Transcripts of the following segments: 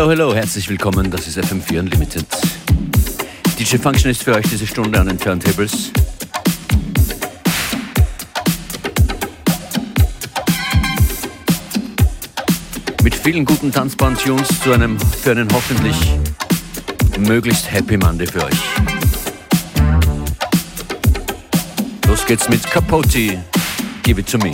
Hello, hello, herzlich willkommen, das ist FM4 Unlimited. DJ Function ist für euch diese Stunde an den Turntables. Mit vielen guten Tanzbahn-Tunes zu einem, für einen hoffentlich möglichst Happy Monday für euch. Los geht's mit Capote, Give It To Me.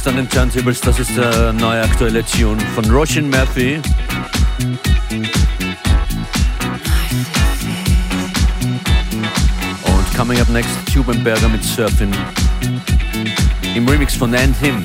Functionist an den Turntables, das ist der neue aktuelle Tune von Roshan Murphy. Und coming up next, Tubenberger mit Surfing im Remix von And Him.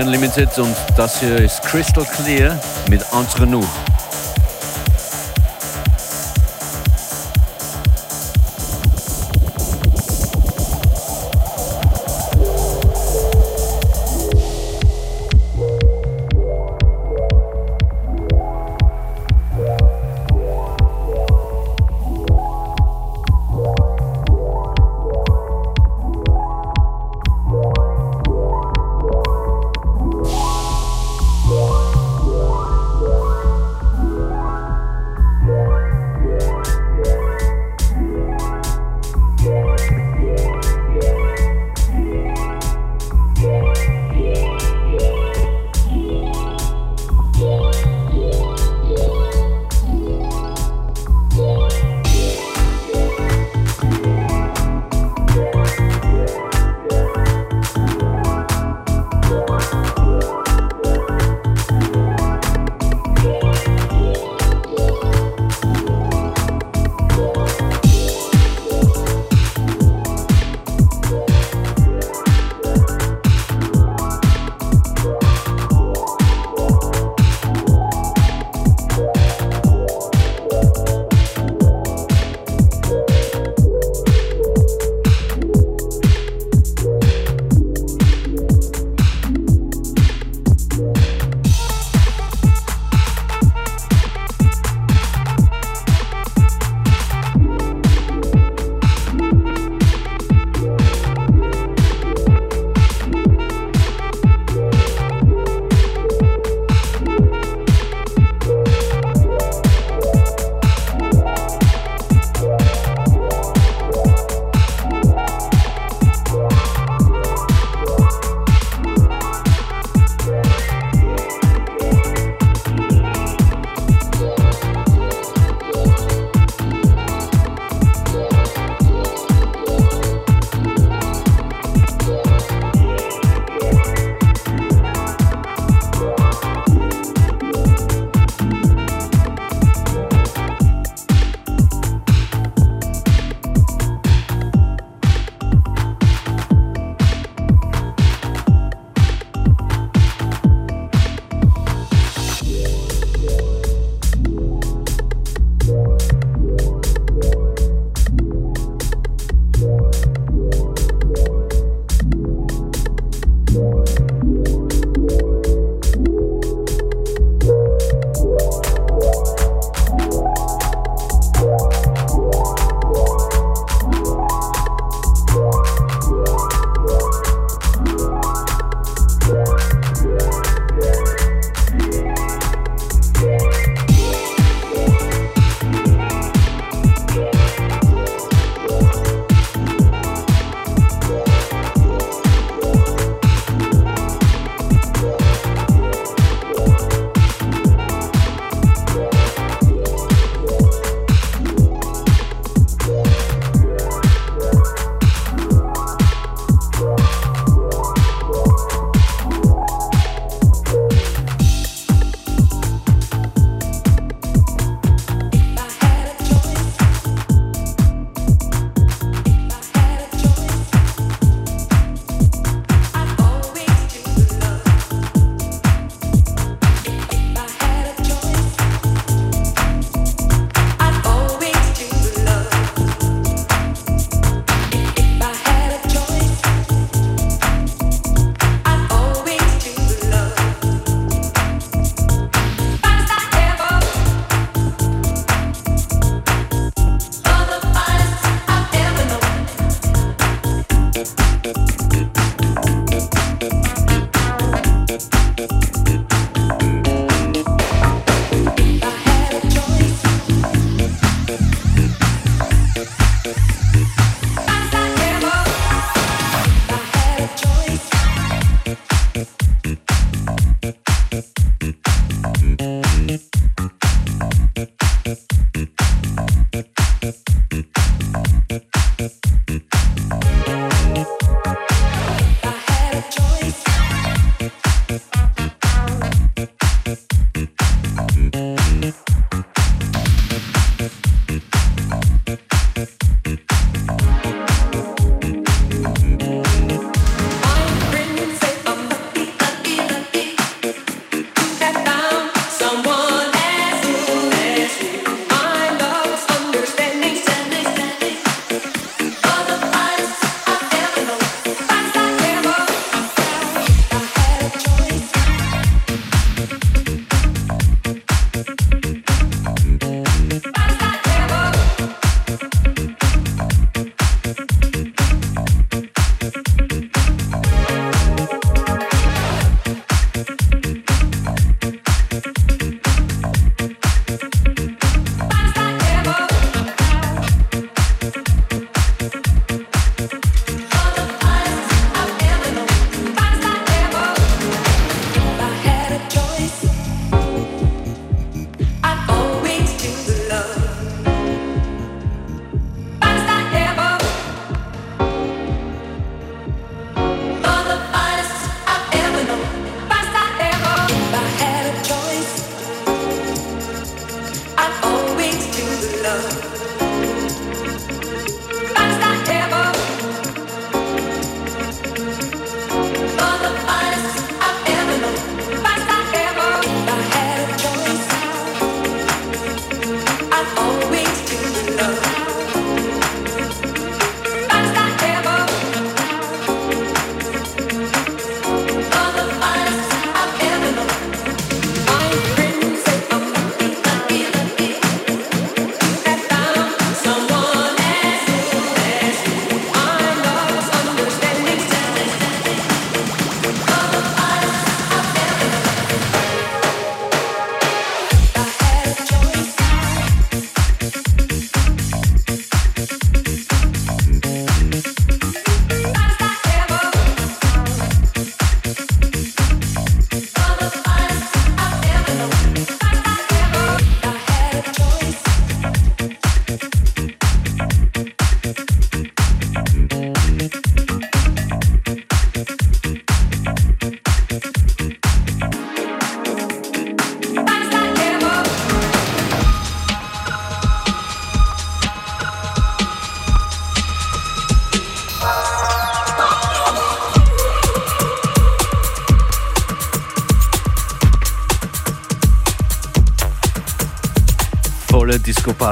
Unlimited und das hier ist Crystal Clear mit Entre nous.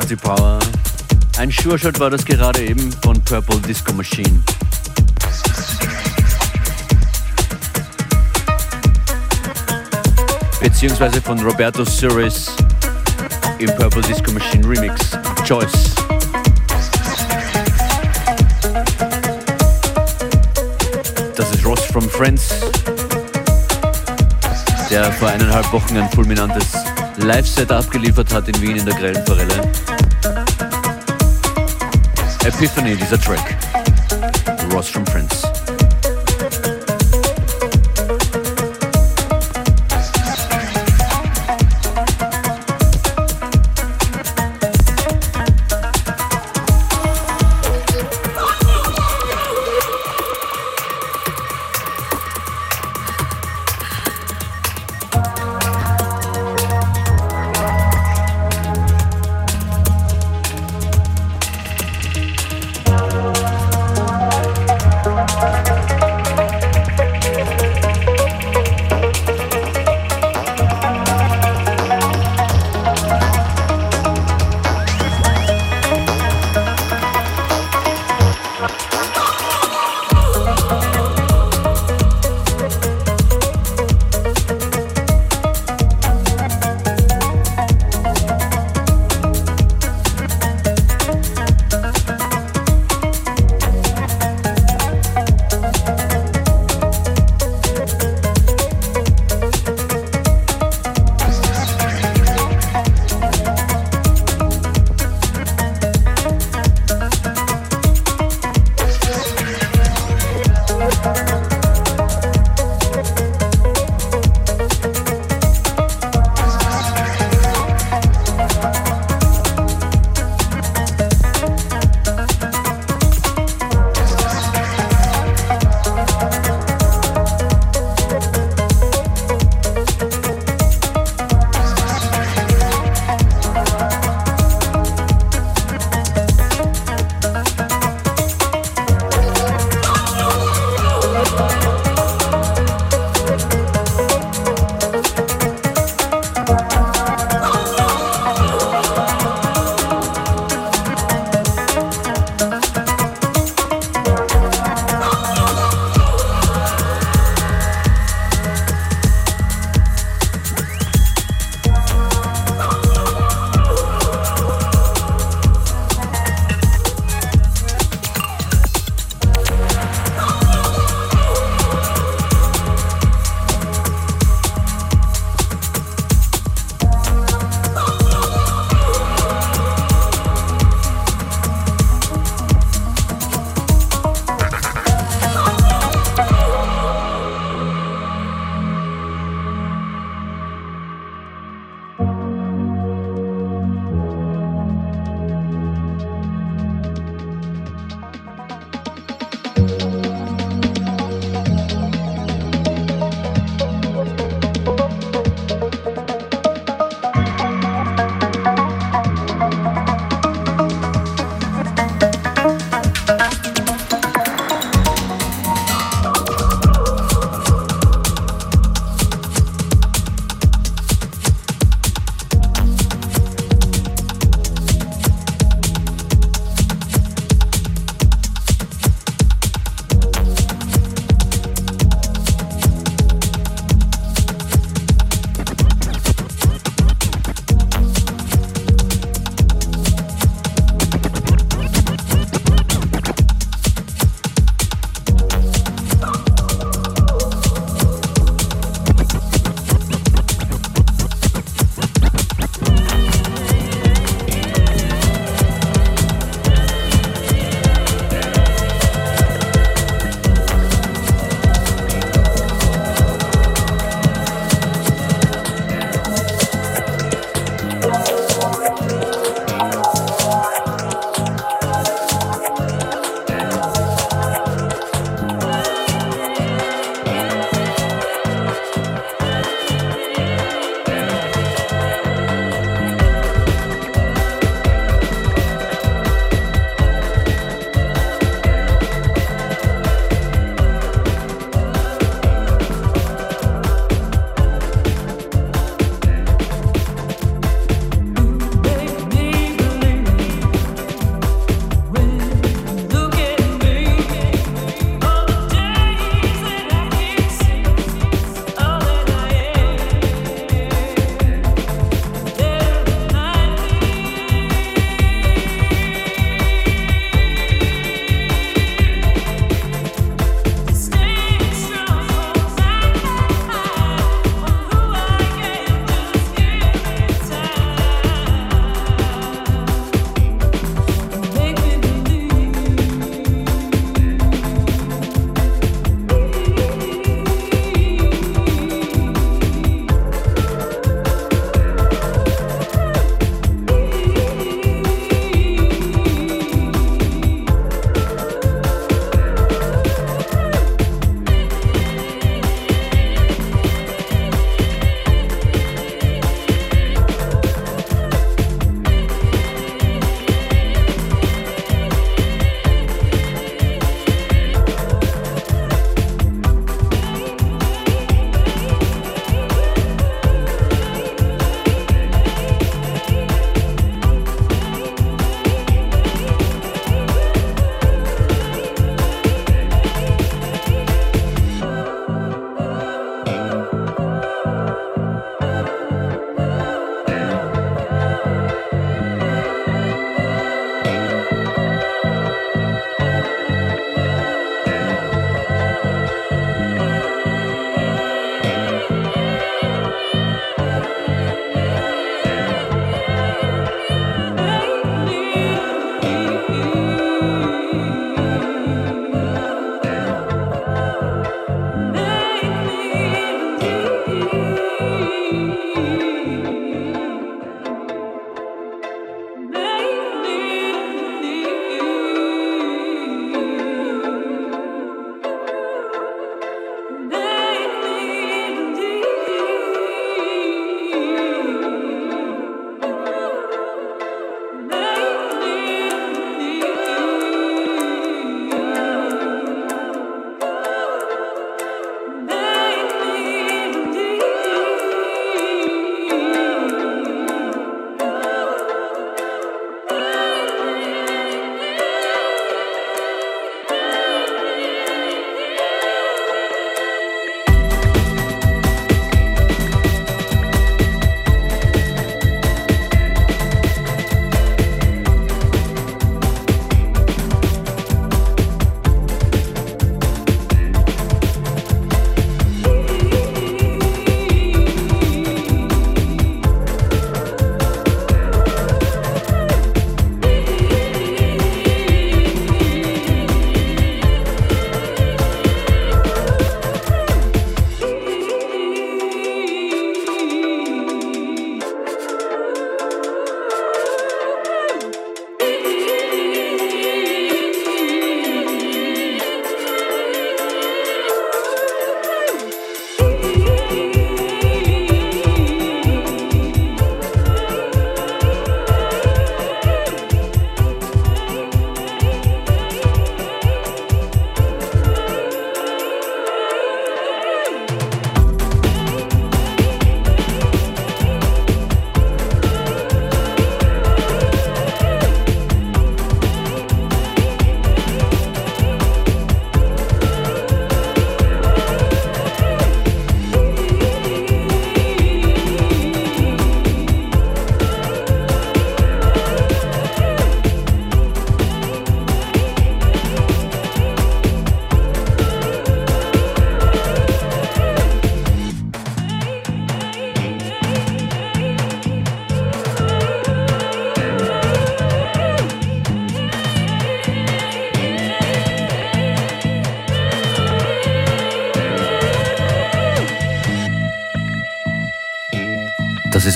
Party Power. Ein Sure Shot war das gerade eben von Purple Disco Machine. Beziehungsweise von Roberto Suris im Purple Disco Machine Remix. Choice. Das ist Ross from Friends, der vor eineinhalb Wochen ein fulminantes Live-Set abgeliefert hat in Wien in der Grellen Forelle. Epiphany, dieser Track. Ross from Friends.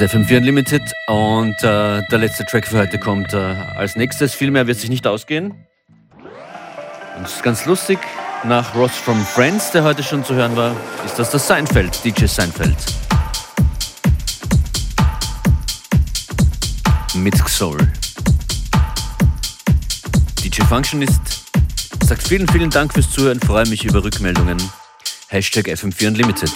Ist FM4 Unlimited und äh, der letzte Track für heute kommt äh, als nächstes. Viel mehr wird sich nicht ausgehen. Und es ist ganz lustig, nach Ross from Friends, der heute schon zu hören war, ist das das Seinfeld, DJ Seinfeld. Mit Soul. DJ Functionist sagt vielen, vielen Dank fürs Zuhören, freue mich über Rückmeldungen. Hashtag FM4 Unlimited.